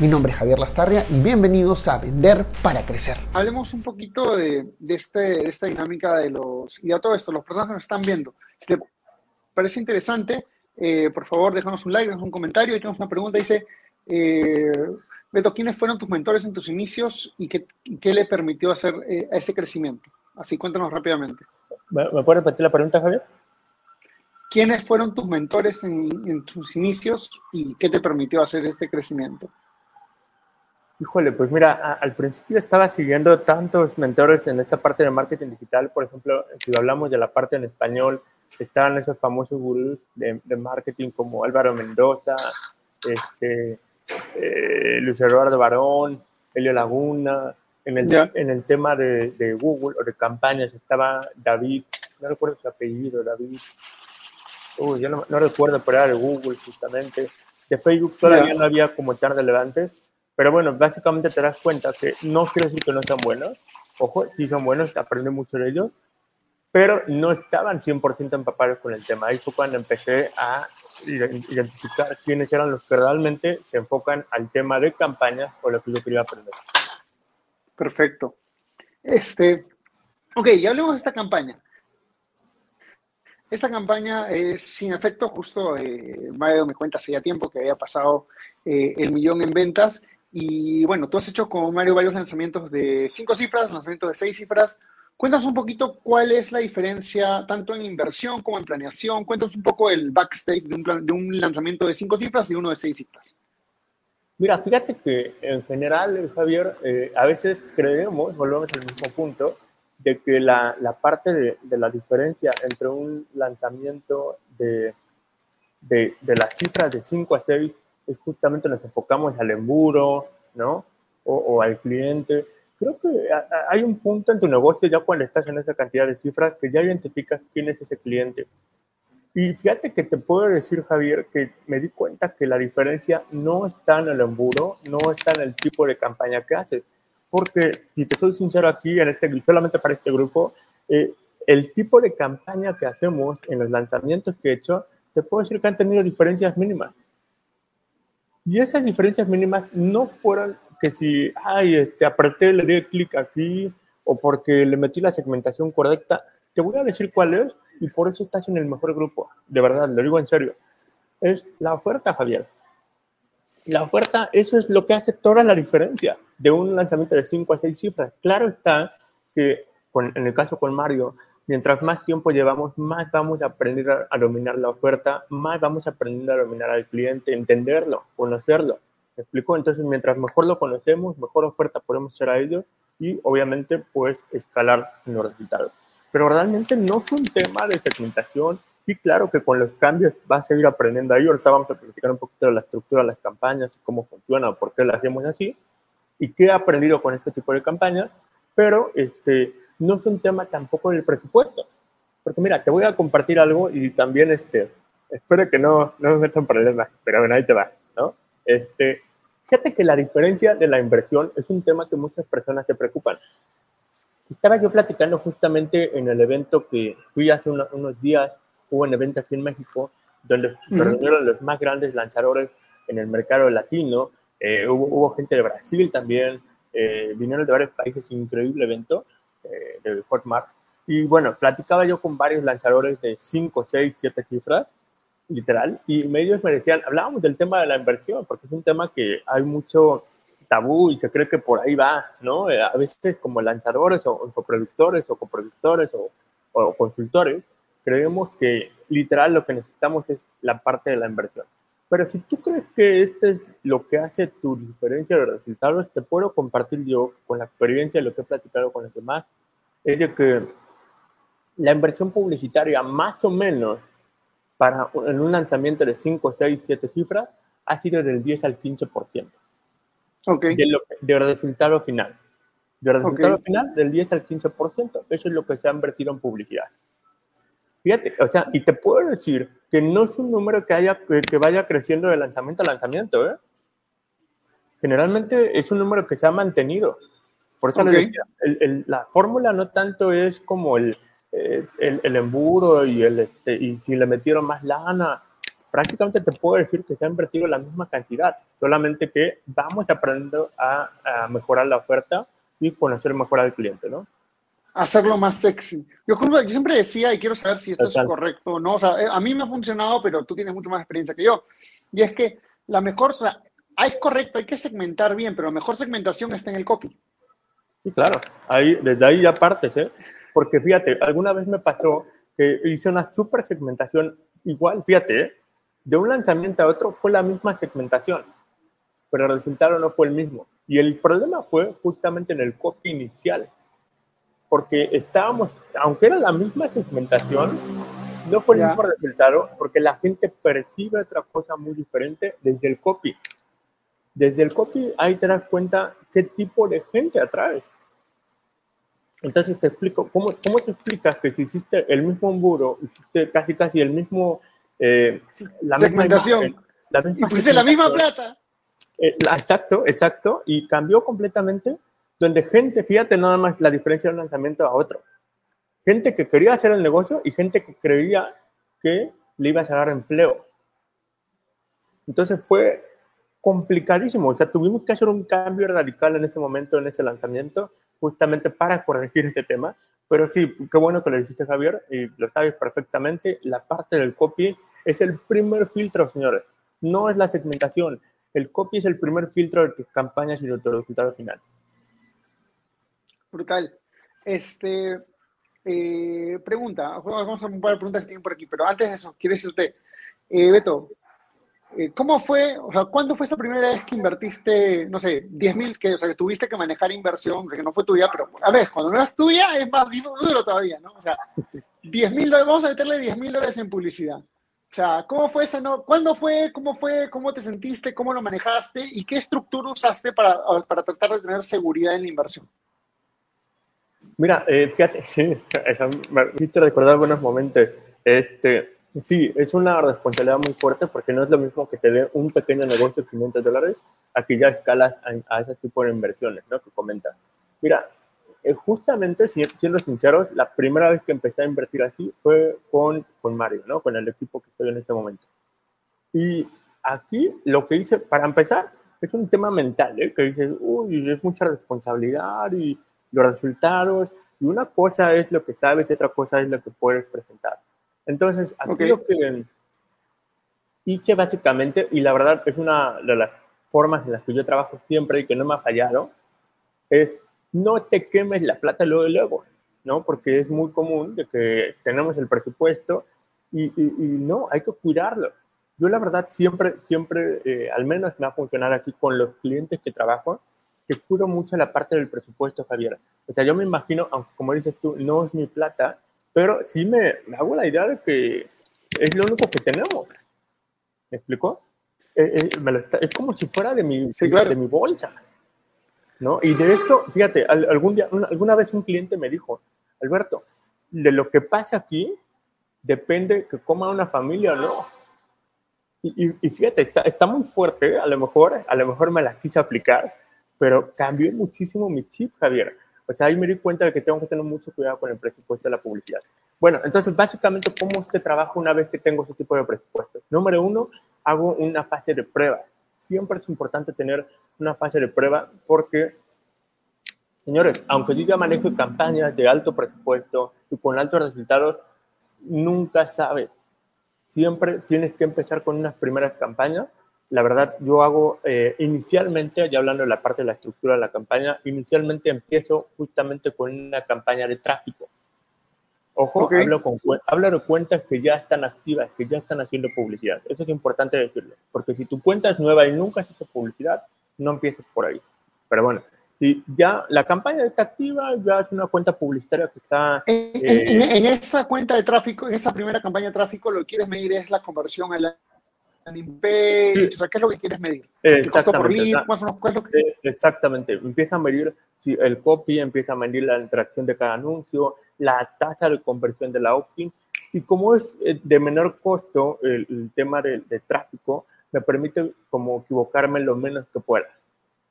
Mi nombre es Javier Lastarria y bienvenidos a Vender para Crecer. Hablemos un poquito de, este, esta dinámica de los, y de todo esto, los personas que nos están viendo. Si te parece interesante, eh, por favor, déjanos un like, déjanos un comentario. Y tenemos una pregunta, dice, eh, Beto, ¿quiénes fueron tus mentores en tus inicios y qué, qué le permitió hacer eh, ese crecimiento? Así cuéntanos rápidamente. ¿Me, puedes repetir la pregunta, Javier? ¿Quiénes fueron tus mentores en, en tus inicios y qué te permitió hacer este crecimiento? Híjole, pues mira, al principio estaba siguiendo tantos mentores en esta parte de marketing digital. Por ejemplo, si hablamos de la parte en español, estaban esos famosos gurús de, marketing como Álvaro Mendoza, este, eh, Luis Eduardo Barón, Elio Laguna. En el, en el tema de, de, Google o de campañas estaba David, no recuerdo su apellido, David. Uy, yo no, recuerdo, pero era de Google justamente. De Facebook todavía no había como tan relevantes pero bueno, básicamente te das cuenta que no quiero decir que no sean buenos. Ojo, sí son buenos, aprendí mucho de ellos, pero no estaban 100% empapados con el tema. Ahí fue cuando empecé a identificar quiénes eran los que realmente se enfocan al tema de campañas o lo que yo quería aprender. Perfecto. Este, ok, ya hablemos de esta campaña. Esta campaña es sin efecto, justo eh, Mario me cuenta hace ya tiempo que había pasado eh, el millón en ventas y bueno, tú has hecho con Mario varios lanzamientos de cinco cifras, lanzamientos de seis cifras. Cuéntanos un poquito cuál es la diferencia tanto en inversión como en planeación. Cuéntanos un poco el backstage de un, de un lanzamiento de cinco cifras y uno de seis cifras. Mira, fíjate que en general, Javier, eh, a veces creemos, volvemos al mismo punto, de que la, la parte de, de, la diferencia entre un lanzamiento de, de, de las cifras de 5 a 6 es justamente nos enfocamos al emburo, ¿no? O, al cliente. Creo que hay un punto en tu negocio ya cuando estás en esa cantidad de cifras que ya identificas quién es ese cliente. Y fíjate que te puedo decir, Javier, que me di cuenta que la diferencia no está en el emburo, no está en el tipo de campaña que haces. Porque, si te soy sincero aquí, en este, solamente para este grupo, eh, el tipo de campaña que hacemos en los lanzamientos que he hecho, te puedo decir que han tenido diferencias mínimas. Y esas diferencias mínimas no fueron que si, ay, este, apreté, le di clic aquí, o porque le metí la segmentación correcta. Te voy a decir cuál es, y por eso estás en el mejor grupo. De verdad, lo digo en serio. Es la oferta, Javier. La oferta, eso es lo que hace toda la diferencia de un lanzamiento de 5 a 6 cifras. Claro está que, en el caso con Mario, mientras más tiempo llevamos, más vamos a aprender a, dominar la oferta, más vamos a aprender a dominar al cliente, entenderlo, conocerlo. ¿Me explico? Entonces, mientras mejor lo conocemos, mejor oferta podemos hacer a ellos y, obviamente, pues, escalar los resultados. Pero realmente no es un tema de segmentación. Sí, claro que con los cambios vas a ir aprendiendo ahí. Ahorita vamos a platicar un poquito de la estructura de las campañas, cómo funciona, por qué las hacemos así y qué he aprendido con este tipo de campañas. Pero, este, no es un tema tampoco del presupuesto. Porque mira, te voy a compartir algo y también este, espero que no, no me metan problemas, pero bueno, ahí te va, ¿no? Este, fíjate que la diferencia de la inversión es un tema que muchas personas se preocupan. Estaba yo platicando justamente en el evento que fui hace unos días, hubo un evento aquí en México, donde se reunieron los más grandes lanzadores en el mercado latino, eh, hubo, hubo, gente de Brasil también, eh, vinieron de varios países, increíble evento, eh, de Hotmart. Y bueno, platicaba yo con varios lanzadores de 5, 6, 7 cifras, literal, y medios me decían, hablábamos del tema de la inversión, porque es un tema que hay mucho tabú y se cree que por ahí va, ¿no? Eh, a veces como lanzadores o, o productores o coproductores o, o consultores, creemos que literal lo que necesitamos es la parte de la inversión. Pero si tú crees que este es lo que hace tu diferencia de resultados, te puedo compartir yo con la experiencia de lo que he platicado con los demás, es de que la inversión publicitaria más o menos para en un lanzamiento de 5, 6, 7 cifras ha sido del 10 al 15% okay. de del resultado final. Y el resultado final del 10 al 15%. Eso es lo que se ha invertido en publicidad. Fíjate, o sea, y te puedo decir que no es un número que, haya, que vaya creciendo de lanzamiento a lanzamiento, ¿eh? Generalmente es un número que se ha mantenido. Por eso les decía, la fórmula no tanto es como el, eh, el, el, emburo y, el, este, y si le metieron más lana. Prácticamente te puedo decir que se ha invertido la misma cantidad, solamente que vamos aprendiendo a, a mejorar la oferta y conocer mejor al cliente, ¿no? Hacerlo más sexy. Yo, yo siempre decía, y quiero saber si esto es correcto o no, o sea, eh, a mí me ha funcionado, pero tú tienes mucho más experiencia que yo, y es que la mejor, o sea, hay correcto, hay que segmentar bien, pero la mejor segmentación está en el copy. Sí, claro, ahí, desde ahí ya partes, ¿eh? Porque fíjate, alguna vez me pasó que hice una super segmentación igual, fíjate, ¿eh? de un lanzamiento a otro fue la misma segmentación, pero el resultado no fue el mismo. Y el problema fue justamente en el copy inicial, porque estábamos, aunque era la misma segmentación, no fue el mismo resultado, porque la gente percibe otra cosa muy diferente desde el copy. Desde el copy ahí te das cuenta qué tipo de gente atrae. Entonces te explico, ¿cómo, cómo te explicas que si hiciste el mismo embudo, hiciste casi casi el mismo... Eh, la Segmentación. Misma, la misma y pusiste la misma plata. Eh, exacto, exacto, y cambió completamente, donde gente, fíjate nada más la diferencia de un lanzamiento a otro. Gente que quería hacer el negocio y gente que creía que le iba a dar empleo. Entonces fue complicadísimo, o sea, tuvimos que hacer un cambio radical en ese momento, en ese lanzamiento, justamente para corregir ese tema. Pero sí, qué bueno que lo dijiste, Javier, y lo sabes perfectamente. La parte del copy es el primer filtro, señores. No es la segmentación. El copy es el primer filtro de tus campañas y de tu resultado final. Brutal. Este, eh, pregunta, vamos a un par de preguntas que tienen por aquí, pero antes de eso, quiero decirte, eh, Beto, eh, ¿Cómo fue, o sea, cuándo fue esa primera vez que invertiste, no sé, 10 mil, que, o sea, que tuviste que manejar inversión, que no fue tuya, pero a ver, cuando no es tuya es más duro todavía, ¿no? O sea, 10 mil dólares, vamos a meterle 10 mil dólares en publicidad. O sea, ¿cómo fue esa, no? ¿Cuándo fue? ¿Cómo fue? ¿Cómo te sentiste? ¿Cómo lo manejaste? ¿Y qué estructura usaste para, para tratar de tener seguridad en la inversión? Mira, eh, fíjate, me hiciste recordar buenos momentos. Este, Sí, es una responsabilidad muy fuerte porque no es lo mismo que tener un pequeño negocio de 500 dólares a que ya escalas a, ese tipo de inversiones, ¿no? Que comentas. Mira, eh, justamente, siendo sinceros, la primera vez que empecé a invertir así fue con, con Mario, ¿no? Con el equipo que estoy en este momento. Y aquí lo que hice, para empezar, es un tema mental, ¿eh? Que dices, uy, es mucha responsabilidad y los resultados. Y una cosa es lo que sabes y otra cosa es lo que puedes presentar. Entonces, aquí lo que hice básicamente, y la verdad es una de las formas en las que yo trabajo siempre y que no me ha fallado, es no te quemes la plata luego y luego, ¿no? Porque es muy común de que tenemos el presupuesto y, no, hay que cuidarlo. Yo la verdad siempre, siempre, eh, al menos me ha funcionado aquí con los clientes que trabajo, que cuido mucho la parte del presupuesto, Javier. O sea, yo me imagino, aunque como dices tú, no es mi plata, pero sí me, hago la idea de que es lo único que tenemos. ¿Me explico? Eh, eh, es como si fuera de mi, de mi bolsa. ¿no? Y de esto, fíjate, algún día, alguna vez un cliente me dijo, Alberto, de lo que pasa aquí depende que coma una familia o no. Y, y, fíjate, está, está, muy fuerte, a lo mejor, a lo mejor me la quise aplicar, pero cambió muchísimo mi chip, Javier. O sea, ahí me di cuenta de que tengo que tener mucho cuidado con el presupuesto de la publicidad. Bueno, entonces, básicamente, ¿cómo es que trabajo una vez que tengo ese tipo de presupuesto? Número uno, hago una fase de prueba. Siempre es importante tener una fase de prueba porque, señores, aunque yo ya manejo campañas de alto presupuesto y con altos resultados, nunca sabes. Siempre tienes que empezar con unas primeras campañas la verdad, yo hago eh, inicialmente, ya hablando de la parte de la estructura de la campaña, inicialmente empiezo justamente con una campaña de tráfico. Ojo, hablo, con, hablo de cuentas que ya están activas, que ya están haciendo publicidad. Eso es importante decirlo, porque si tu cuenta es nueva y nunca has hecho publicidad, no empieces por ahí. Pero bueno, si ya la campaña está activa, ya es una cuenta publicitaria que está... En, en, eh, esa cuenta de tráfico, en esa primera campaña de tráfico, lo que quieres medir es la conversión a la landing page, o sea, ¿qué es lo que quieres medir? ¿El costo por lead? Más o menos, ¿qué es lo que... Eh, exactamente, empieza a medir si el copy, empieza a medir la interacción de cada anuncio, la tasa de conversión de la opt-in, y como es eh, de menor costo el, tema de, tráfico, me permite como equivocarme lo menos que pueda,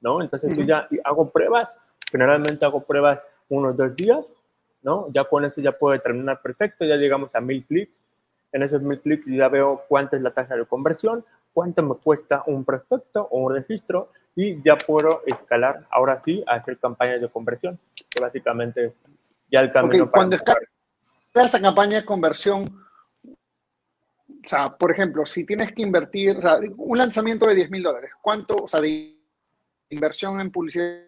¿no? Entonces yo ya hago pruebas, generalmente hago pruebas unos dos días, ¿no? Ya con eso ya puedo determinar perfecto, ya llegamos a mil clics, en esos mil clics ya veo cuánto es la tasa de conversión, cuánto me cuesta un prospecto o un registro y ya puedo escalar ahora sí a hacer campañas de conversión, que básicamente ya el camino okay, para cuando esa campaña de conversión, o sea, por ejemplo, si tienes que invertir, o sea, un lanzamiento de 10 mil dólares, ¿cuánto, o sea, de inversión en publicidad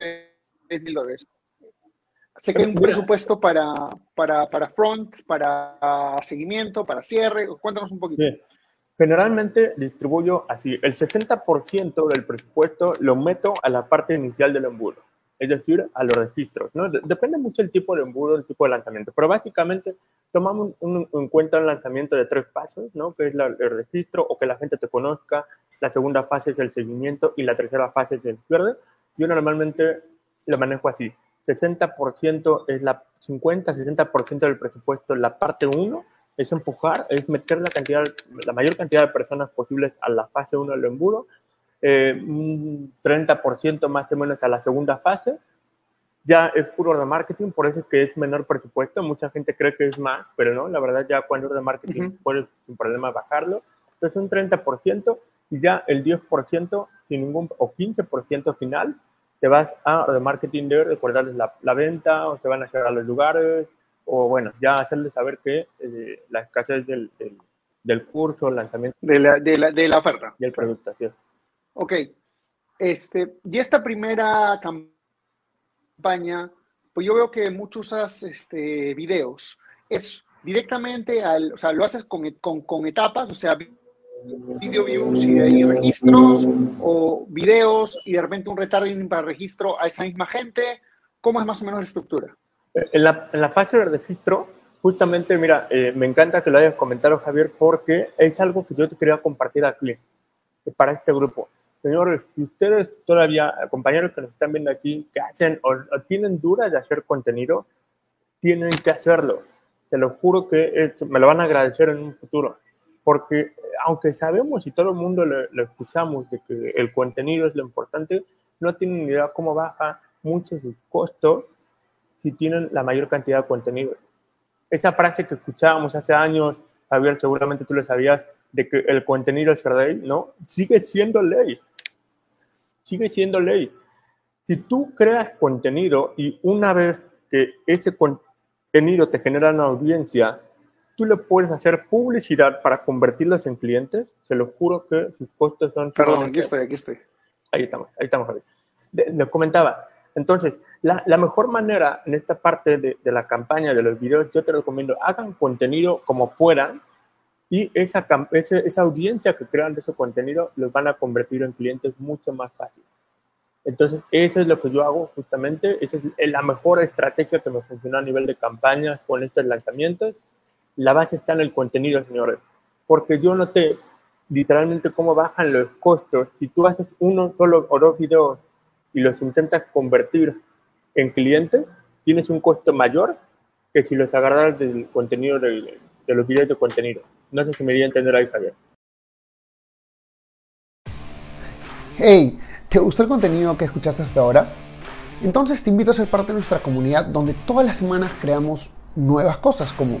de 10 mil dólares? ¿Se queda un presupuesto para, para, para, front, para seguimiento, para cierre? Cuéntanos un poquito. Generalmente distribuyo así, el 60% del presupuesto lo meto a la parte inicial del embudo es decir, a los registros. ¿no? Depende mucho el tipo de embudo, el tipo de lanzamiento, pero básicamente tomamos en cuenta un lanzamiento de tres pasos, ¿no? que es el registro o que la gente te conozca, la segunda fase es el seguimiento y la tercera fase es el cierre. Yo normalmente lo manejo así, 60% es la 50-60% del presupuesto, la parte 1 es empujar, es meter la, cantidad, la mayor cantidad de personas posibles a la fase 1 del embudo eh, un 30% más o menos a la segunda fase. Ya es puro de marketing, por eso es que es menor presupuesto. Mucha gente cree que es más, pero no, la verdad ya cuando es de marketing puedes sin problema bajarlo. Entonces un 30% y ya el 10% sin ningún, o 15% final, te vas a de marketing de recordarles la, la, venta o te van a llegar a los lugares o bueno, ya hacerles saber que eh, la escasez del, del, curso, el lanzamiento. De la, de la, de la oferta. Y el producto, así es. Ok, este, y esta primera campaña, pues yo veo que muchos usas este, videos. Es directamente al, o sea, lo haces con, con, etapas, o sea, video views y de ahí registros, o videos y de repente un retargeting para registro a esa misma gente. ¿Cómo es más o menos la estructura? En la, en la fase de registro, justamente, mira, eh, me encanta que lo hayas comentado, Javier, porque es algo que yo te quería compartir aquí, para este grupo. Señores, si ustedes todavía, compañeros que nos están viendo aquí, que hacen o, tienen dudas de hacer contenido, tienen que hacerlo. Se lo juro que me lo van a agradecer en un futuro. Porque aunque sabemos y todo el mundo lo, escuchamos de que el contenido es lo importante, no tienen idea cómo baja mucho sus costos si tienen la mayor cantidad de contenido. Esa frase que escuchábamos hace años, Javier, seguramente tú lo sabías, de que el contenido es ley, ¿no? Sigue siendo ley sigue siendo ley. Si tú creas contenido y una vez que ese contenido te genera una audiencia, tú le puedes hacer publicidad para convertirlos en clientes, se lo juro que sus costos son... Perdón, aquí estoy, aquí estoy. Ahí estamos, ahí estamos, Les comentaba, entonces, la, la, mejor manera en esta parte de, de, la campaña de los videos, yo te recomiendo, hagan contenido como puedan y esa, esa audiencia que crean de ese contenido los van a convertir en clientes mucho más fácil. Entonces, eso es lo que yo hago justamente. Esa es la mejor estrategia que me funciona a nivel de campañas con estos lanzamientos. La base está en el contenido, señores. Porque yo noté literalmente cómo bajan los costos. Si tú haces uno solo o dos videos y los intentas convertir en clientes, tienes un costo mayor que si los agarras del contenido de, de los videos de contenido. No sé si me di a entender ahí, Javier. Hey, ¿te gustó el contenido que escuchaste hasta ahora? Entonces te invito a ser parte de nuestra comunidad donde todas las semanas creamos nuevas cosas como